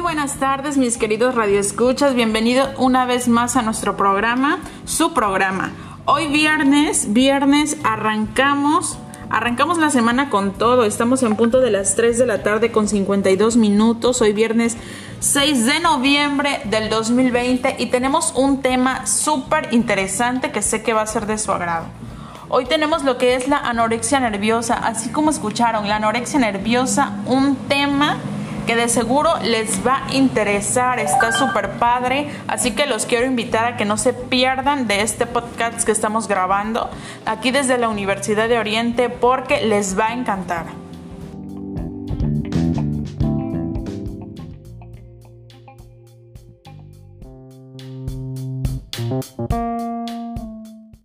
buenas tardes, mis queridos radioescuchas. Bienvenido una vez más a nuestro programa, su programa. Hoy viernes, viernes arrancamos Arrancamos la semana con todo. Estamos en punto de las 3 de la tarde con 52 minutos. Hoy viernes 6 de noviembre del 2020 y tenemos un tema súper interesante que sé que va a ser de su agrado. Hoy tenemos lo que es la anorexia nerviosa, así como escucharon, la anorexia nerviosa, un tema que de seguro les va a interesar, está súper padre, así que los quiero invitar a que no se pierdan de este podcast que estamos grabando aquí desde la Universidad de Oriente porque les va a encantar.